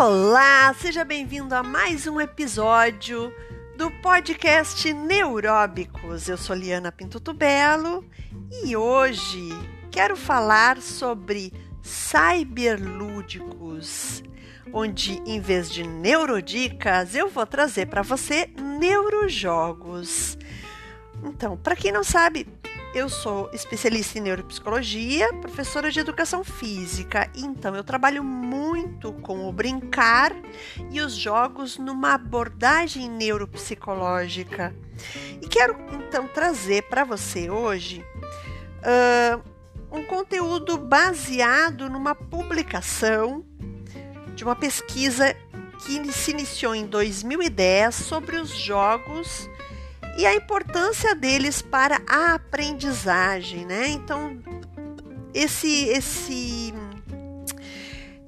Olá, seja bem-vindo a mais um episódio do podcast Neuróbicos. Eu sou Liana Pinto Tubelo e hoje quero falar sobre cyberlúdicos, onde em vez de neurodicas eu vou trazer para você neurojogos. Então, para quem não sabe, eu sou especialista em neuropsicologia, professora de educação física, então eu trabalho muito com o brincar e os jogos numa abordagem neuropsicológica. E quero então trazer para você hoje uh, um conteúdo baseado numa publicação de uma pesquisa que se iniciou em 2010 sobre os jogos e a importância deles para a aprendizagem, né? Então, esse esse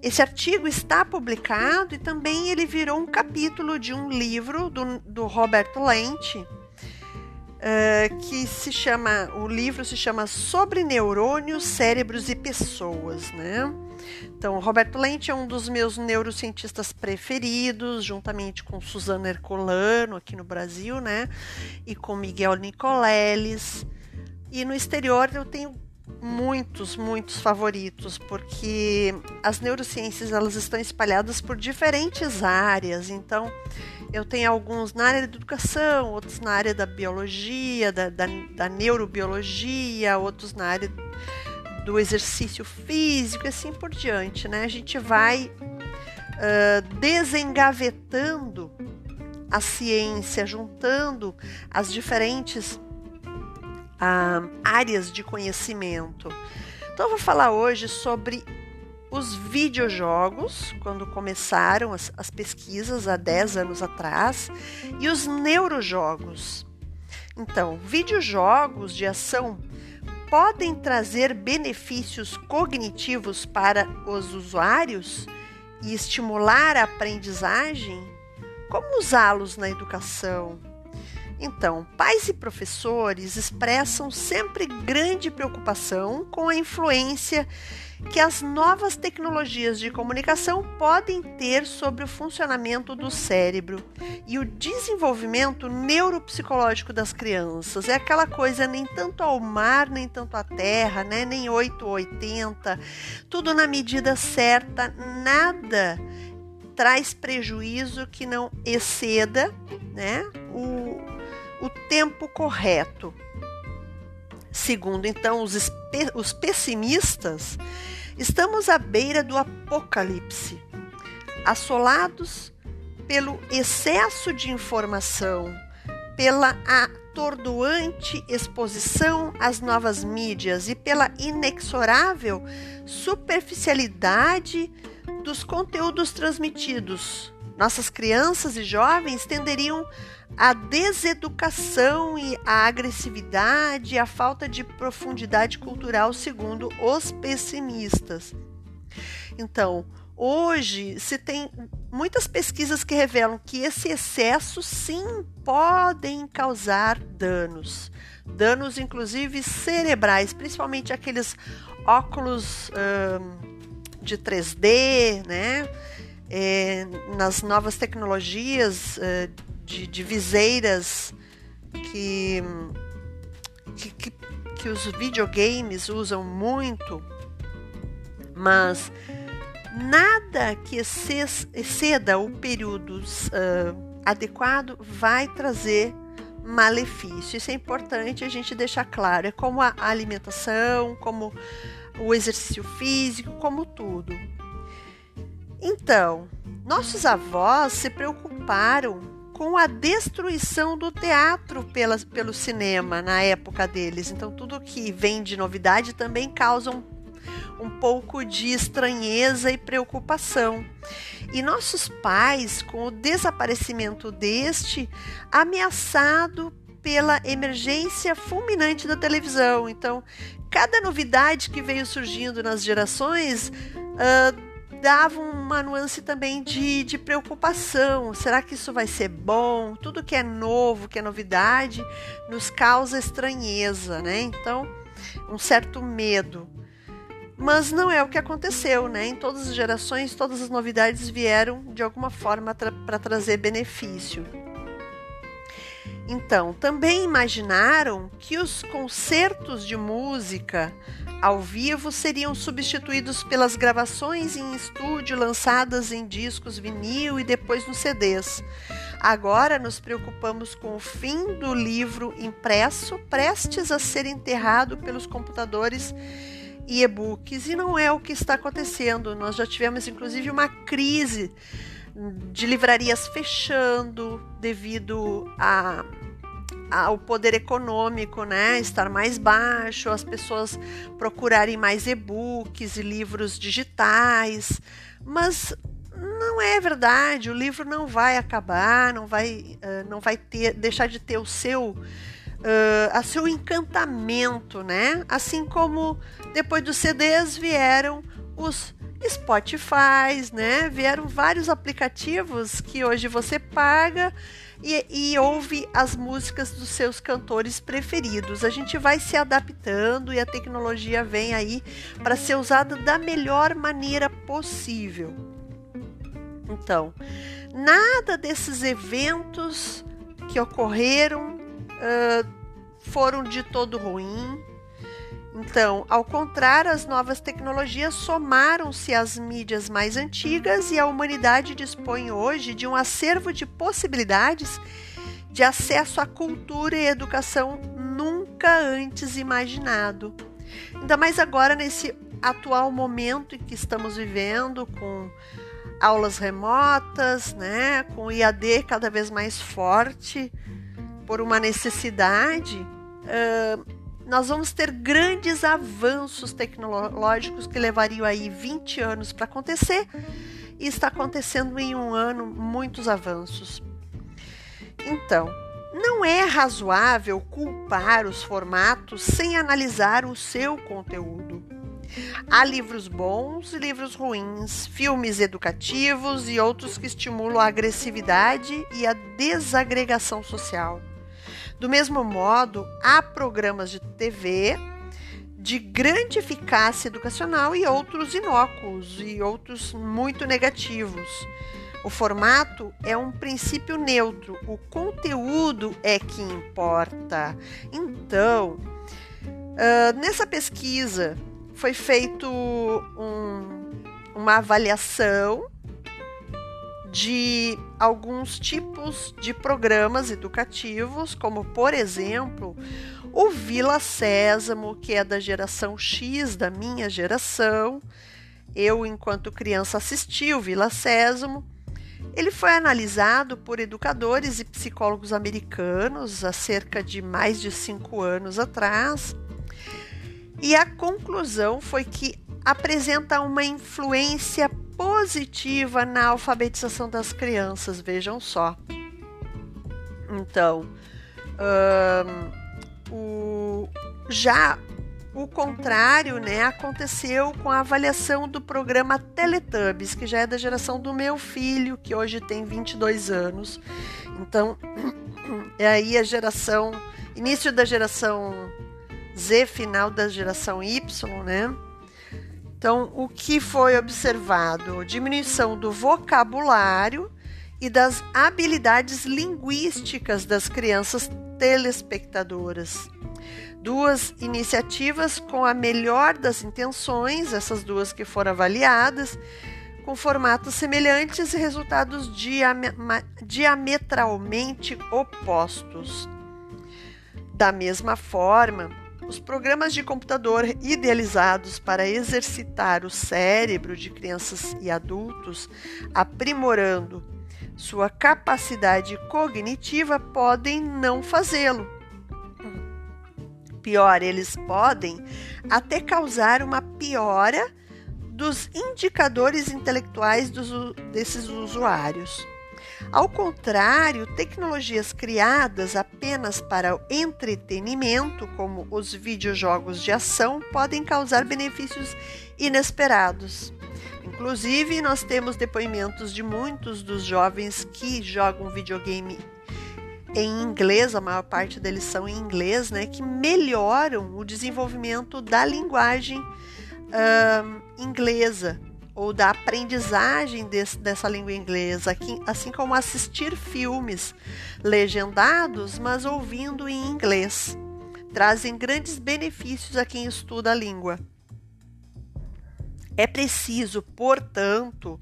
esse artigo está publicado e também ele virou um capítulo de um livro do, do Roberto Lente, uh, que se chama, o livro se chama Sobre Neurônios, Cérebros e Pessoas, né? Então, Roberto Lente é um dos meus neurocientistas preferidos, juntamente com Suzana Herculano aqui no Brasil, né? E com Miguel Nicoleles. E no exterior eu tenho muitos, muitos favoritos, porque as neurociências elas estão espalhadas por diferentes áreas. Então, eu tenho alguns na área da educação, outros na área da biologia, da, da, da neurobiologia, outros na área do exercício físico e assim por diante, né? A gente vai uh, desengavetando a ciência, juntando as diferentes uh, áreas de conhecimento. Então, eu vou falar hoje sobre os videojogos, quando começaram as, as pesquisas há 10 anos atrás, e os neurojogos. Então, videojogos de ação podem trazer benefícios cognitivos para os usuários e estimular a aprendizagem? Como usá-los na educação? Então, pais e professores expressam sempre grande preocupação com a influência que as novas tecnologias de comunicação podem ter sobre o funcionamento do cérebro e o desenvolvimento neuropsicológico das crianças. É aquela coisa nem tanto ao mar, nem tanto à terra, né? nem 8 ou 80, tudo na medida certa, nada traz prejuízo que não exceda né? o, o tempo correto. Segundo, então, os, os pessimistas, estamos à beira do apocalipse, assolados pelo excesso de informação, pela atordoante exposição às novas mídias e pela inexorável superficialidade dos conteúdos transmitidos. Nossas crianças e jovens tenderiam a deseducação e a agressividade, a falta de profundidade cultural, segundo os pessimistas. Então, hoje se tem muitas pesquisas que revelam que esse excesso sim podem causar danos, danos inclusive cerebrais, principalmente aqueles óculos de 3D, né? É, nas novas tecnologias uh, de, de viseiras que, que, que, que os videogames usam muito, mas nada que exceda o período uh, adequado vai trazer malefício. Isso é importante a gente deixar claro. É como a alimentação, como o exercício físico, como tudo. Então, nossos avós se preocuparam com a destruição do teatro pela, pelo cinema na época deles. Então, tudo que vem de novidade também causa um, um pouco de estranheza e preocupação. E nossos pais, com o desaparecimento deste, ameaçado pela emergência fulminante da televisão. Então, cada novidade que veio surgindo nas gerações. Uh, dava uma nuance também de, de preocupação. Será que isso vai ser bom? Tudo que é novo, que é novidade, nos causa estranheza, né? Então, um certo medo. Mas não é o que aconteceu, né? Em todas as gerações, todas as novidades vieram de alguma forma para trazer benefício. Então, também imaginaram que os concertos de música ao vivo seriam substituídos pelas gravações em estúdio lançadas em discos vinil e depois nos CDs. Agora nos preocupamos com o fim do livro impresso, prestes a ser enterrado pelos computadores e e-books, e não é o que está acontecendo. Nós já tivemos inclusive uma crise de livrarias fechando devido a ao poder econômico, né, estar mais baixo, as pessoas procurarem mais e-books e livros digitais, mas não é verdade. O livro não vai acabar, não vai, uh, não vai ter, deixar de ter o seu uh, a seu encantamento, né? Assim como depois dos CDs vieram os Spotify, né? Vieram vários aplicativos que hoje você paga e, e, ouve as músicas dos seus cantores preferidos. A gente vai se adaptando e a tecnologia vem aí para ser usada da melhor maneira possível. Então, nada desses eventos que ocorreram uh, foram de todo ruim. Então, ao contrário, as novas tecnologias somaram-se às mídias mais antigas e a humanidade dispõe hoje de um acervo de possibilidades de acesso à cultura e educação nunca antes imaginado. Ainda mais agora nesse atual momento em que estamos vivendo com aulas remotas, né, com o IAD cada vez mais forte, por uma necessidade, uh, nós vamos ter grandes avanços tecnológicos que levariam aí 20 anos para acontecer e está acontecendo em um ano muitos avanços. Então, não é razoável culpar os formatos sem analisar o seu conteúdo. Há livros bons e livros ruins, filmes educativos e outros que estimulam a agressividade e a desagregação social. Do mesmo modo, há programas de TV de grande eficácia educacional e outros inócuos e outros muito negativos. O formato é um princípio neutro, o conteúdo é que importa. Então, uh, nessa pesquisa foi feito um, uma avaliação de alguns tipos de programas educativos, como por exemplo o Vila Sésamo, que é da geração X da minha geração. Eu, enquanto criança, assisti o Vila Sésamo. Ele foi analisado por educadores e psicólogos americanos há cerca de mais de cinco anos atrás. E a conclusão foi que apresenta uma influência positiva na alfabetização das crianças, vejam só. Então, um, o, já o contrário né, aconteceu com a avaliação do programa Teletubbies, que já é da geração do meu filho, que hoje tem 22 anos. Então, é aí a geração, início da geração Z, final da geração Y, né? Então, o que foi observado? Diminuição do vocabulário e das habilidades linguísticas das crianças telespectadoras. Duas iniciativas com a melhor das intenções, essas duas que foram avaliadas, com formatos semelhantes e resultados diametralmente opostos. Da mesma forma, os programas de computador idealizados para exercitar o cérebro de crianças e adultos, aprimorando sua capacidade cognitiva, podem não fazê-lo. Pior, eles podem até causar uma piora dos indicadores intelectuais dos, desses usuários. Ao contrário, tecnologias criadas apenas para o entretenimento, como os videojogos de ação, podem causar benefícios inesperados. Inclusive, nós temos depoimentos de muitos dos jovens que jogam videogame em inglês, a maior parte deles são em inglês, né, que melhoram o desenvolvimento da linguagem inglesa ou da aprendizagem desse, dessa língua inglesa, assim como assistir filmes legendados, mas ouvindo em inglês. Trazem grandes benefícios a quem estuda a língua. É preciso, portanto,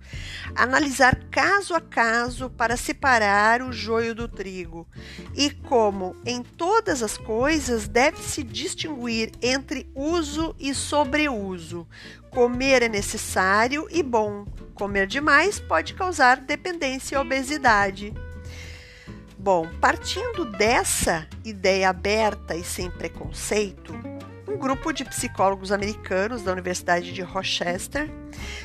analisar caso a caso para separar o joio do trigo. E como em todas as coisas, deve-se distinguir entre uso e sobreuso. Comer é necessário e bom. Comer demais pode causar dependência e obesidade. Bom, partindo dessa ideia aberta e sem preconceito, um grupo de psicólogos americanos da Universidade de Rochester,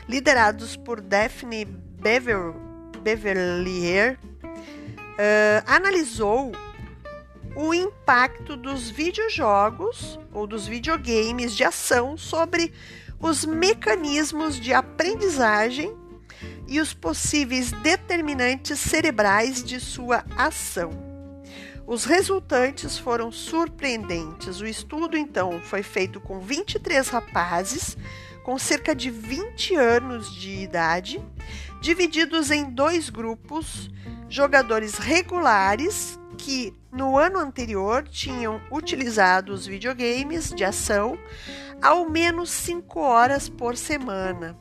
liderados por Daphne Bever, Beverlier, uh, analisou o impacto dos videojogos ou dos videogames de ação sobre os mecanismos de aprendizagem e os possíveis determinantes cerebrais de sua ação. Os resultantes foram surpreendentes. O estudo, então, foi feito com 23 rapazes com cerca de 20 anos de idade, divididos em dois grupos: jogadores regulares que no ano anterior tinham utilizado os videogames de ação ao menos 5 horas por semana,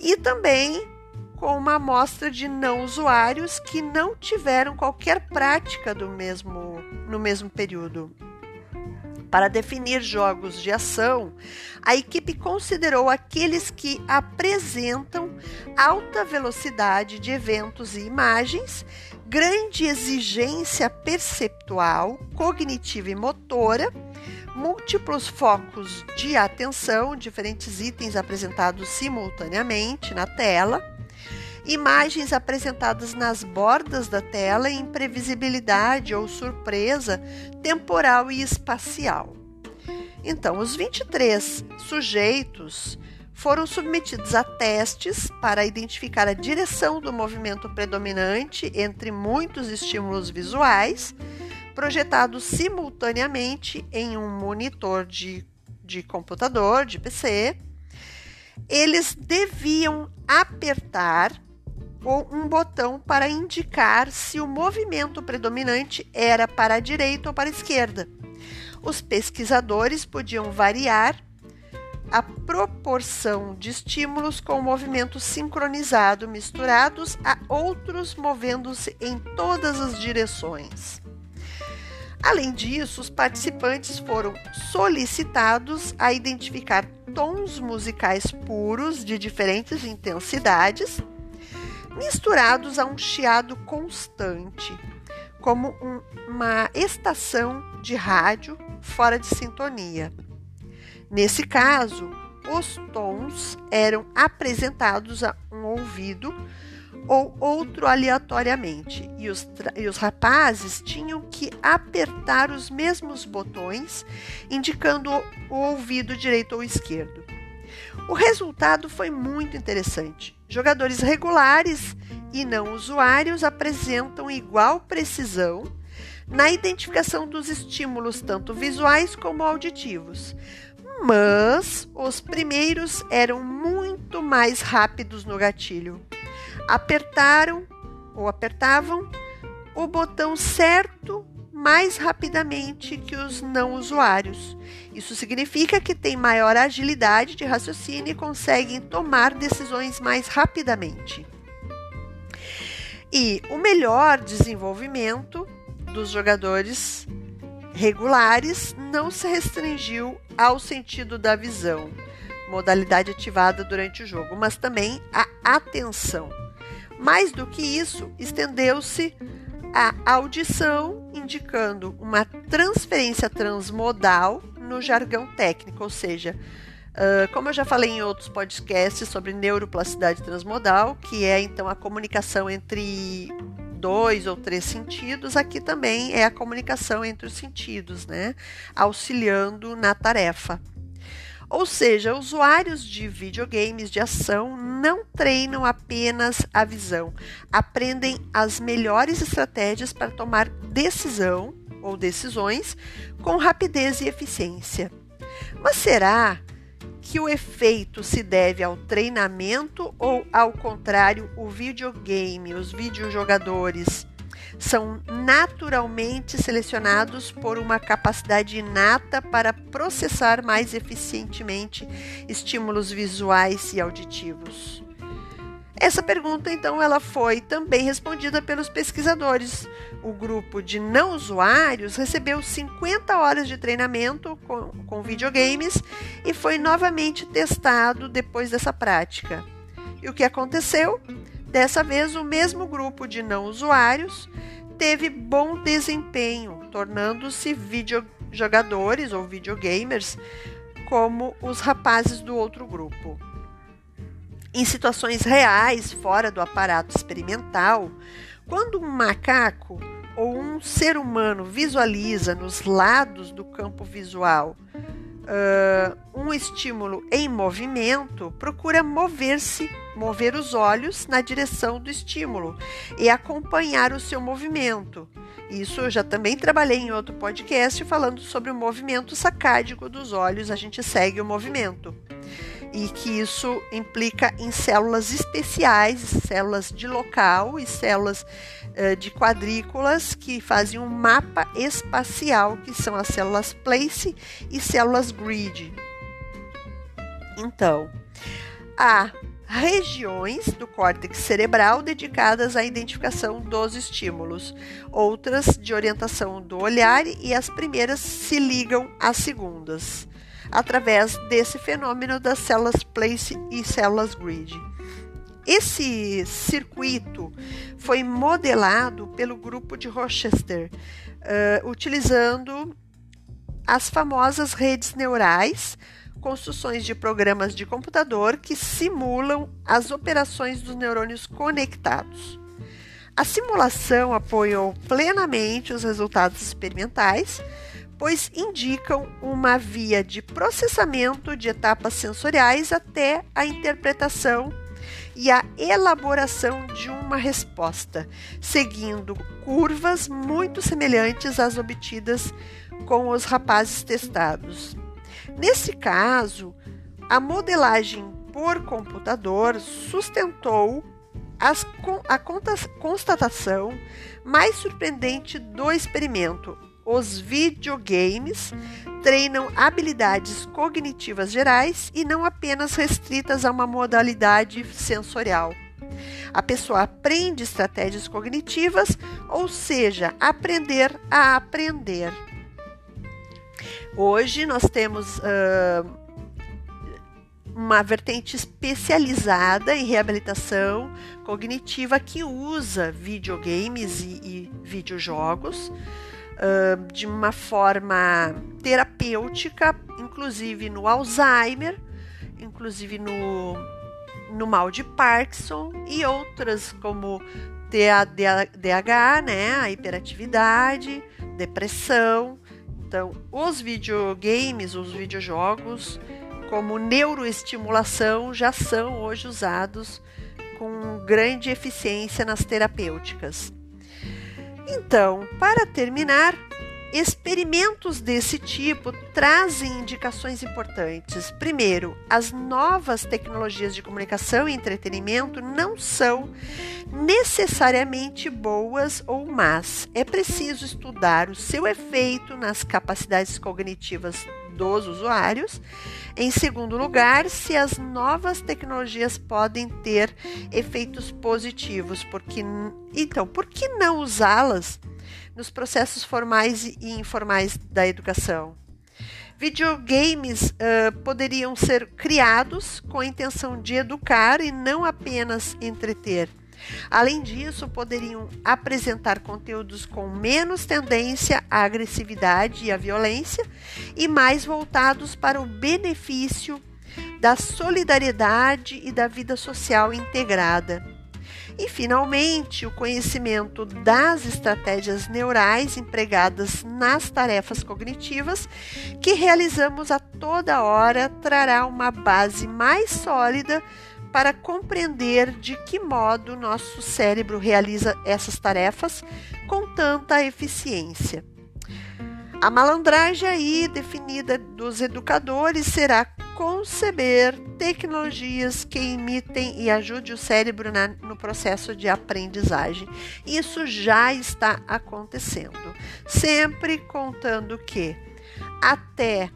e também com uma amostra de não usuários que não tiveram qualquer prática do mesmo, no mesmo período. Para definir jogos de ação, a equipe considerou aqueles que apresentam alta velocidade de eventos e imagens, grande exigência perceptual, cognitiva e motora, múltiplos focos de atenção, diferentes itens apresentados simultaneamente na tela, imagens apresentadas nas bordas da tela em previsibilidade ou surpresa temporal e espacial. Então, os 23 sujeitos foram submetidos a testes para identificar a direção do movimento predominante entre muitos estímulos visuais, projetados simultaneamente em um monitor de, de computador, de PC. Eles deviam apertar um botão para indicar se o movimento predominante era para a direita ou para a esquerda. Os pesquisadores podiam variar a proporção de estímulos com movimento sincronizado misturados a outros movendo-se em todas as direções. Além disso, os participantes foram solicitados a identificar tons musicais puros de diferentes intensidades misturados a um chiado constante, como um, uma estação de rádio fora de sintonia. Nesse caso, os tons eram apresentados a um ouvido ou outro aleatoriamente, e os, e os rapazes tinham que apertar os mesmos botões, indicando o, o ouvido direito ou esquerdo. O resultado foi muito interessante. Jogadores regulares e não usuários apresentam igual precisão na identificação dos estímulos, tanto visuais como auditivos. Mas os primeiros eram muito mais rápidos no gatilho. Apertaram ou apertavam o botão certo mais rapidamente que os não usuários. Isso significa que têm maior agilidade de raciocínio e conseguem tomar decisões mais rapidamente. E o melhor desenvolvimento dos jogadores regulares não se restringiu ao sentido da visão, modalidade ativada durante o jogo, mas também a atenção. Mais do que isso, estendeu-se a audição, indicando uma transferência transmodal no jargão técnico, ou seja, uh, como eu já falei em outros podcasts sobre neuroplasticidade transmodal, que é então a comunicação entre dois ou três sentidos, aqui também é a comunicação entre os sentidos, né? Auxiliando na tarefa. Ou seja, usuários de videogames de ação não treinam apenas a visão, aprendem as melhores estratégias para tomar decisão ou decisões com rapidez e eficiência. Mas será que o efeito se deve ao treinamento ou, ao contrário, o videogame, os videojogadores são naturalmente selecionados por uma capacidade inata para processar mais eficientemente estímulos visuais e auditivos. Essa pergunta, então, ela foi também respondida pelos pesquisadores. O grupo de não usuários recebeu 50 horas de treinamento com, com videogames e foi novamente testado depois dessa prática. E o que aconteceu? Dessa vez, o mesmo grupo de não usuários teve bom desempenho, tornando-se videojogadores ou videogamers como os rapazes do outro grupo. Em situações reais, fora do aparato experimental, quando um macaco ou um ser humano visualiza nos lados do campo visual uh, um estímulo em movimento, procura mover-se, mover os olhos na direção do estímulo e acompanhar o seu movimento. Isso eu já também trabalhei em outro podcast falando sobre o movimento sacádico dos olhos, a gente segue o movimento e que isso implica em células especiais, células de local e células uh, de quadrículas que fazem um mapa espacial, que são as células place e células grid. Então, há regiões do córtex cerebral dedicadas à identificação dos estímulos, outras de orientação do olhar e as primeiras se ligam às segundas através desse fenômeno das células place e células grid. Esse circuito foi modelado pelo grupo de Rochester, uh, utilizando as famosas redes neurais, construções de programas de computador que simulam as operações dos neurônios conectados. A simulação apoiou plenamente os resultados experimentais, pois indicam uma via de processamento de etapas sensoriais até a interpretação e a elaboração de uma resposta, seguindo curvas muito semelhantes às obtidas com os rapazes testados. Nesse caso, a modelagem por computador sustentou as, a constatação mais surpreendente do experimento, os videogames treinam habilidades cognitivas gerais e não apenas restritas a uma modalidade sensorial. A pessoa aprende estratégias cognitivas, ou seja, aprender a aprender. Hoje nós temos uh, uma vertente especializada em reabilitação cognitiva que usa videogames e, e videojogos uh, de uma forma terapêutica, inclusive no Alzheimer, inclusive no, no mal de Parkinson e outras como TADH, né, a hiperatividade, depressão. Então, os videogames, os videojogos, como neuroestimulação, já são hoje usados com grande eficiência nas terapêuticas. Então, para terminar, experimentos desse tipo trazem indicações importantes. Primeiro, as novas tecnologias de comunicação e entretenimento não são necessariamente boas ou más. É preciso estudar o seu efeito nas capacidades cognitivas dos usuários. Em segundo lugar, se as novas tecnologias podem ter efeitos positivos, porque então, por que não usá-las nos processos formais e informais da educação? Videogames uh, poderiam ser criados com a intenção de educar e não apenas entreter. Além disso, poderiam apresentar conteúdos com menos tendência à agressividade e à violência e mais voltados para o benefício da solidariedade e da vida social integrada. E, finalmente, o conhecimento das estratégias neurais empregadas nas tarefas cognitivas que realizamos a toda hora trará uma base mais sólida para compreender de que modo nosso cérebro realiza essas tarefas com tanta eficiência. A malandragem aí definida dos educadores será conceber tecnologias que imitem e ajudem o cérebro na, no processo de aprendizagem. Isso já está acontecendo, sempre contando que até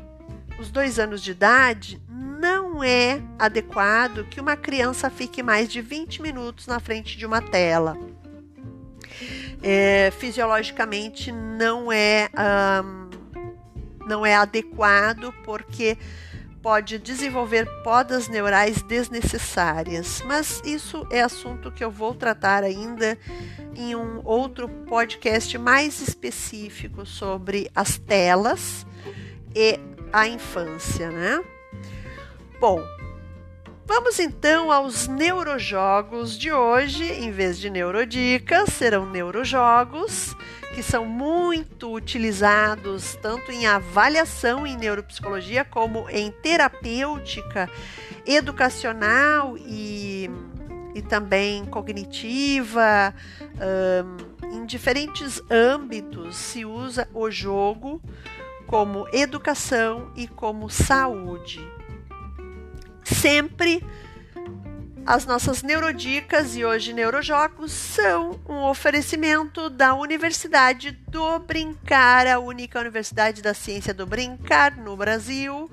os dois anos de idade não é adequado que uma criança fique mais de 20 minutos na frente de uma tela. É, fisiologicamente não é não é adequado porque pode desenvolver podas neurais desnecessárias, mas isso é assunto que eu vou tratar ainda em um outro podcast mais específico sobre as telas e a infância, né? Bom, vamos então aos neurojogos de hoje. Em vez de neurodicas, serão neurojogos que são muito utilizados tanto em avaliação em neuropsicologia como em terapêutica, educacional e, e também cognitiva. Um, em diferentes âmbitos se usa o jogo como educação e como saúde. Sempre as nossas neurodicas e hoje neurojogos são um oferecimento da Universidade do Brincar, a única universidade da ciência do brincar no Brasil.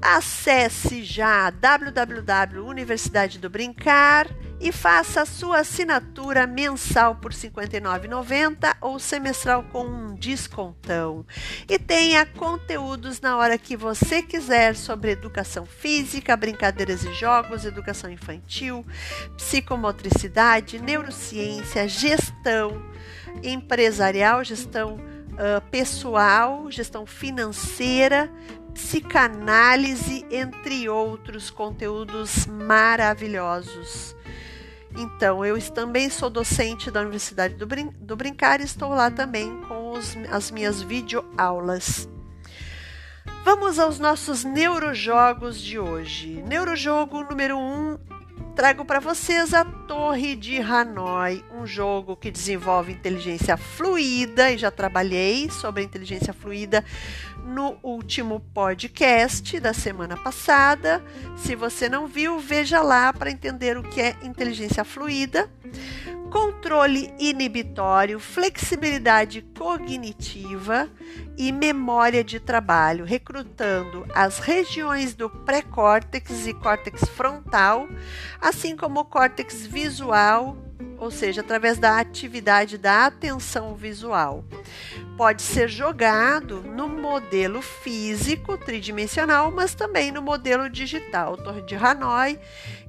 Acesse já www.universidade do Brincar e faça a sua assinatura mensal por R$ 59,90 ou semestral com um descontão. E tenha conteúdos na hora que você quiser sobre educação física, brincadeiras e jogos, educação infantil, psicomotricidade, neurociência, gestão empresarial, gestão uh, pessoal, gestão financeira, psicanálise, entre outros conteúdos maravilhosos. Então, eu também sou docente da Universidade do, Brin do Brincar e estou lá também com os, as minhas videoaulas. Vamos aos nossos neurojogos de hoje. Neurojogo número 1, um, trago para vocês a Torre de Hanoi, um jogo que desenvolve inteligência fluida e já trabalhei sobre inteligência fluida no último podcast da semana passada. Se você não viu, veja lá para entender o que é inteligência fluida. Controle inibitório, flexibilidade cognitiva e memória de trabalho, recrutando as regiões do pré-córtex e córtex frontal, assim como o córtex visual ou seja, através da atividade da atenção visual. Pode ser jogado no modelo físico tridimensional, mas também no modelo digital. Torre de Hanoi,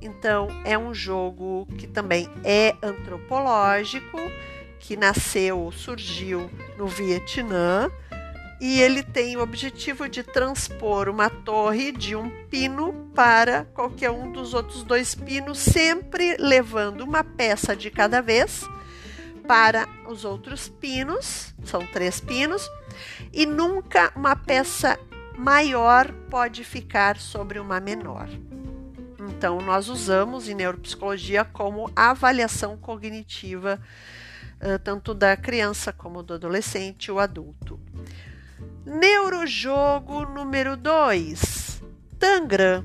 então, é um jogo que também é antropológico, que nasceu, surgiu no Vietnã e ele tem o objetivo de transpor uma torre de um pino para qualquer um dos outros dois pinos, sempre levando uma peça de cada vez para os outros pinos, são três pinos, e nunca uma peça maior pode ficar sobre uma menor. Então, nós usamos em neuropsicologia como avaliação cognitiva, tanto da criança como do adolescente ou adulto. Neurojogo número 2, Tangram.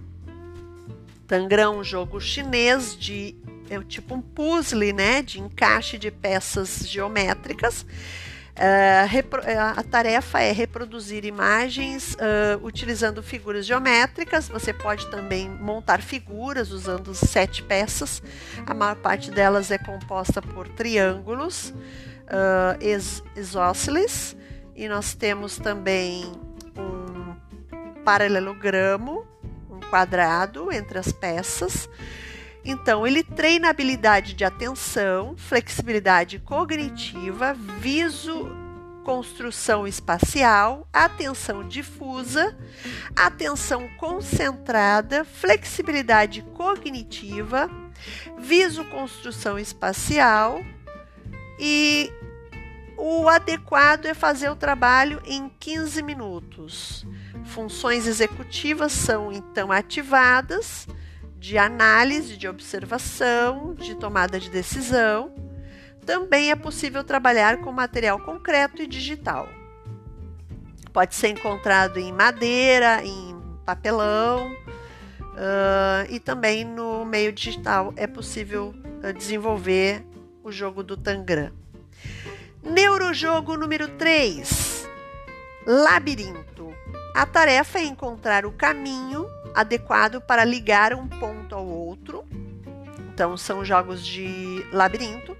Tangram é um jogo chinês de é tipo um puzzle, né, de encaixe de peças geométricas. Uh, a tarefa é reproduzir imagens uh, utilizando figuras geométricas. Você pode também montar figuras usando sete peças. A maior parte delas é composta por triângulos uh, isósceles e nós temos também um paralelogramo, um quadrado entre as peças. Então, ele treina habilidade de atenção, flexibilidade cognitiva, viso, construção espacial, atenção difusa, atenção concentrada, flexibilidade cognitiva, viso, construção espacial e o adequado é fazer o trabalho em 15 minutos. Funções executivas são então ativadas de análise, de observação, de tomada de decisão. Também é possível trabalhar com material concreto e digital. Pode ser encontrado em madeira, em papelão uh, e também no meio digital é possível desenvolver o jogo do Tangram. Neurojogo número 3: Labirinto. A tarefa é encontrar o caminho adequado para ligar um ponto ao outro. Então, são jogos de labirinto.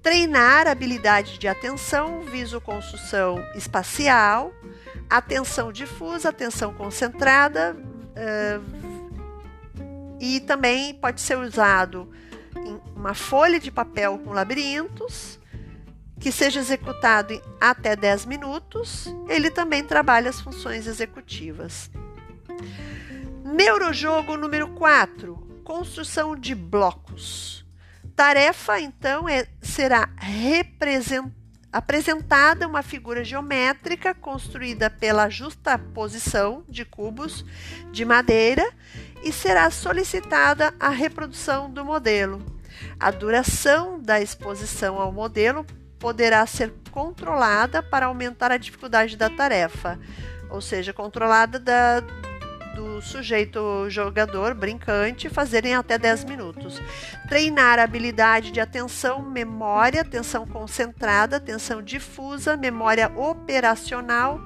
Treinar habilidade de atenção, visoconstrução espacial, atenção difusa, atenção concentrada, uh, e também pode ser usado em uma folha de papel com labirintos, que seja executado em até 10 minutos. Ele também trabalha as funções executivas. Neurojogo número 4: construção de blocos. Tarefa então é, será apresentada uma figura geométrica construída pela justa posição de cubos de madeira e será solicitada a reprodução do modelo. A duração da exposição ao modelo poderá ser controlada para aumentar a dificuldade da tarefa, ou seja, controlada da, do sujeito jogador brincante fazerem até 10 minutos. Treinar a habilidade de atenção, memória, atenção concentrada, atenção difusa, memória operacional,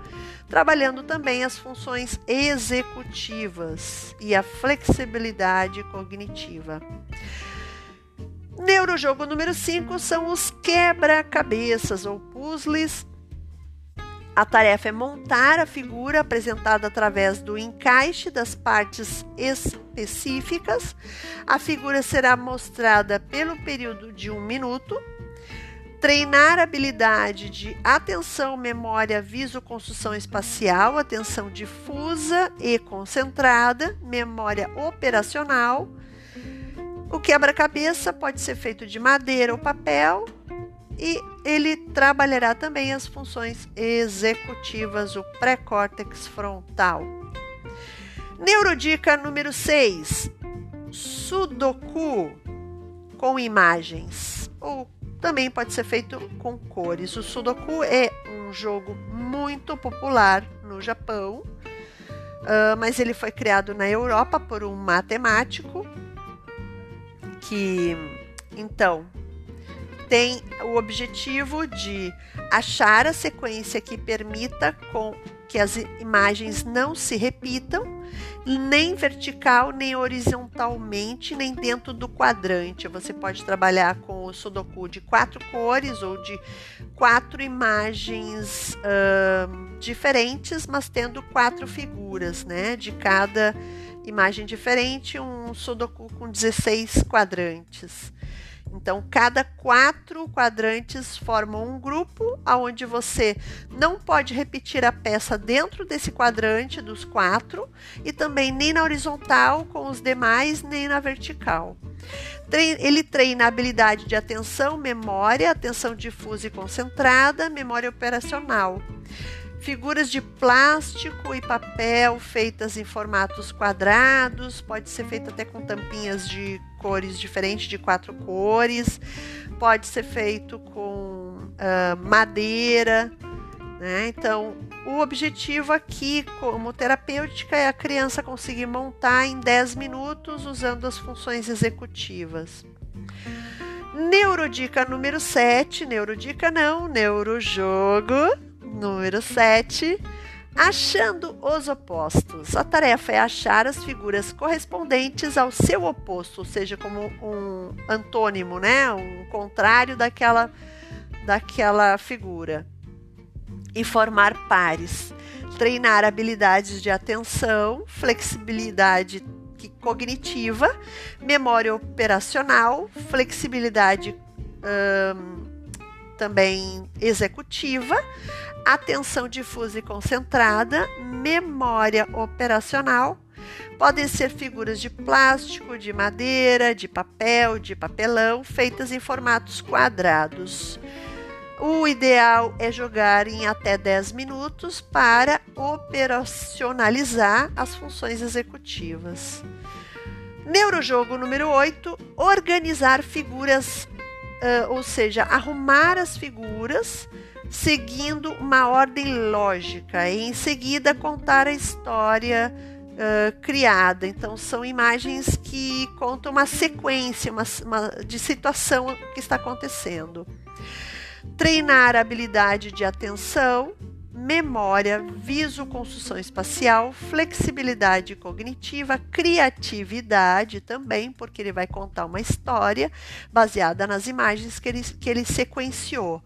trabalhando também as funções executivas e a flexibilidade cognitiva. Neurojogo número 5 são os quebra-cabeças ou puzzles. A tarefa é montar a figura apresentada através do encaixe das partes específicas. A figura será mostrada pelo período de um minuto. Treinar a habilidade de atenção, memória, viso, construção espacial, atenção difusa e concentrada, memória operacional o quebra-cabeça pode ser feito de madeira ou papel e ele trabalhará também as funções executivas, o pré-córtex frontal. Neurodica número 6: Sudoku com imagens, ou também pode ser feito com cores. O Sudoku é um jogo muito popular no Japão, uh, mas ele foi criado na Europa por um matemático que então tem o objetivo de achar a sequência que permita com que as imagens não se repitam, nem vertical, nem horizontalmente, nem dentro do quadrante. Você pode trabalhar com o Sudoku de quatro cores ou de quatro imagens diferentes, mas tendo quatro figuras, né? De cada imagem diferente, um Sudoku com 16 quadrantes. Então, cada quatro quadrantes formam um grupo onde você não pode repetir a peça dentro desse quadrante dos quatro e também nem na horizontal com os demais, nem na vertical. Ele treina a habilidade de atenção, memória, atenção difusa e concentrada, memória operacional figuras de plástico e papel feitas em formatos quadrados, pode ser feito até com tampinhas de cores diferentes, de quatro cores, pode ser feito com uh, madeira. Né? Então, o objetivo aqui, como terapêutica, é a criança conseguir montar em 10 minutos usando as funções executivas. Neurodica número 7, neurodica não, neurojogo Número 7. Achando os opostos. A tarefa é achar as figuras correspondentes ao seu oposto, ou seja, como um antônimo, né? Um contrário daquela, daquela figura. E formar pares. Treinar habilidades de atenção, flexibilidade cognitiva, memória operacional, flexibilidade hum, também executiva, atenção difusa e concentrada, memória operacional. Podem ser figuras de plástico, de madeira, de papel, de papelão, feitas em formatos quadrados. O ideal é jogar em até 10 minutos para operacionalizar as funções executivas. Neurojogo número 8: organizar figuras, uh, ou seja, arrumar as figuras seguindo uma ordem lógica e em seguida contar a história uh, criada. Então, são imagens que contam uma sequência uma, uma, de situação que está acontecendo. Treinar a habilidade de atenção, memória, viso-construção espacial, flexibilidade cognitiva, criatividade também, porque ele vai contar uma história baseada nas imagens que ele, que ele sequenciou.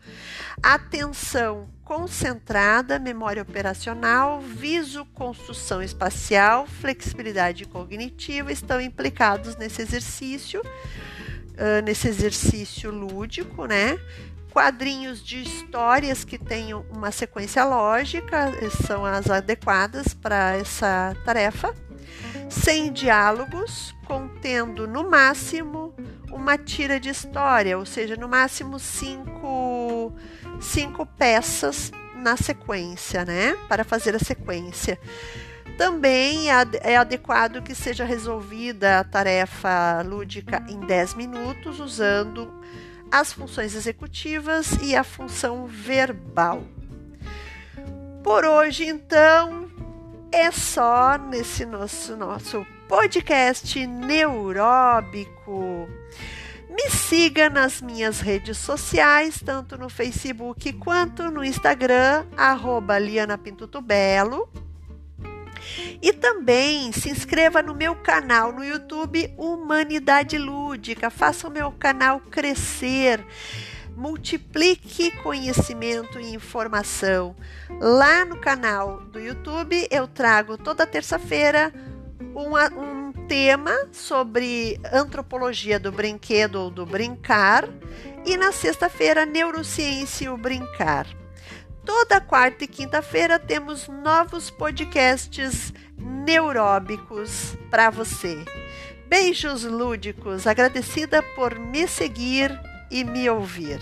Atenção concentrada, memória operacional, viso-construção espacial, flexibilidade cognitiva estão implicados nesse exercício, nesse exercício lúdico, né? Quadrinhos de histórias que tenham uma sequência lógica são as adequadas para essa tarefa, sem diálogos, contendo no máximo uma tira de história, ou seja, no máximo cinco, cinco peças na sequência, né? Para fazer a sequência. Também é adequado que seja resolvida a tarefa lúdica em 10 minutos, usando as funções executivas e a função verbal. Por hoje, então, é só nesse nosso, nosso podcast neuróbico. Me siga nas minhas redes sociais, tanto no Facebook quanto no Instagram, arroba Liana Pintuto Belo. E também se inscreva no meu canal no YouTube Humanidade Lúdica. Faça o meu canal crescer. Multiplique conhecimento e informação. Lá no canal do YouTube eu trago toda terça-feira um tema sobre antropologia do brinquedo ou do brincar e na sexta-feira neurociência e o brincar. Toda quarta e quinta-feira temos novos podcasts neuróbicos para você. Beijos lúdicos, agradecida por me seguir e me ouvir.